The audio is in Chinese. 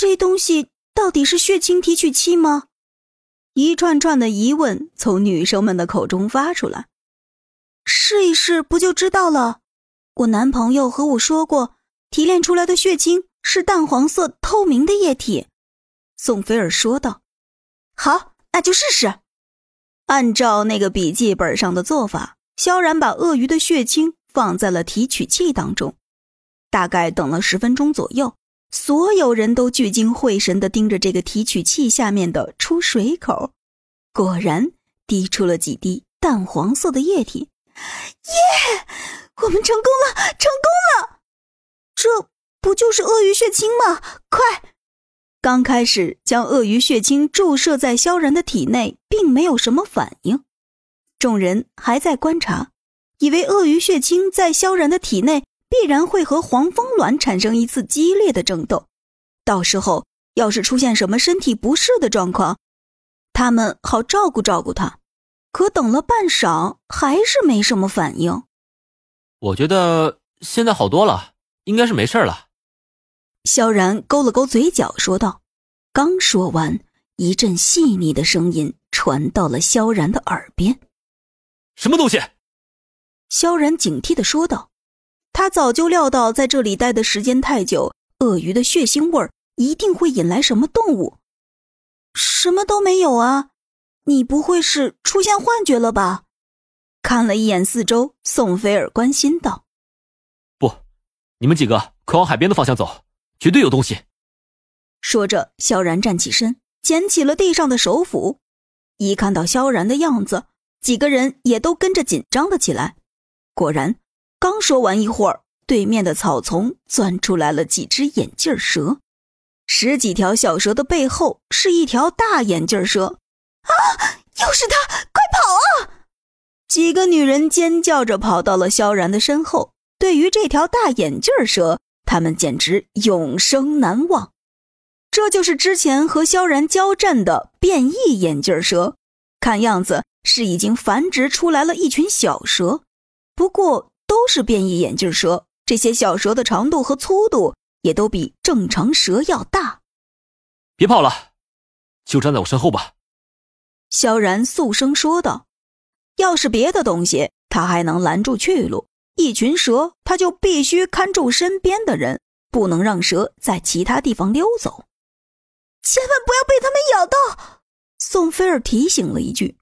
这东西到底是血清提取器吗？一串串的疑问从女生们的口中发出来。试一试不就知道了？我男朋友和我说过，提炼出来的血清是淡黄色透明的液体。宋菲尔说道：“好，那就试试。”按照那个笔记本上的做法，萧然把鳄鱼的血清放在了提取器当中。大概等了十分钟左右，所有人都聚精会神地盯着这个提取器下面的出水口。果然，滴出了几滴淡黄色的液体。耶！我们成功了，成功了！这不就是鳄鱼血清吗？快！刚开始将鳄鱼血清注射在萧然的体内，并没有什么反应。众人还在观察，以为鳄鱼血清在萧然的体内必然会和黄蜂卵产生一次激烈的争斗，到时候要是出现什么身体不适的状况，他们好照顾照顾他。可等了半晌，还是没什么反应。我觉得现在好多了，应该是没事了。萧然勾了勾嘴角，说道：“刚说完，一阵细腻的声音传到了萧然的耳边。什么东西？”萧然警惕的说道：“他早就料到在这里待的时间太久，鳄鱼的血腥味儿一定会引来什么动物。什么都没有啊。”你不会是出现幻觉了吧？看了一眼四周，宋菲尔关心道：“不，你们几个快往海边的方向走，绝对有东西。”说着，萧然站起身，捡起了地上的手斧。一看到萧然的样子，几个人也都跟着紧张了起来。果然，刚说完一会儿，对面的草丛钻出来了几只眼镜蛇，十几条小蛇的背后是一条大眼镜蛇。啊！又是他！快跑啊！几个女人尖叫着跑到了萧然的身后。对于这条大眼镜蛇，他们简直永生难忘。这就是之前和萧然交战的变异眼镜蛇，看样子是已经繁殖出来了一群小蛇。不过都是变异眼镜蛇，这些小蛇的长度和粗度也都比正常蛇要大。别跑了，就站在我身后吧。萧然肃声说道：“要是别的东西，他还能拦住去路；一群蛇，他就必须看住身边的人，不能让蛇在其他地方溜走。千万不要被他们咬到。”宋菲尔提醒了一句，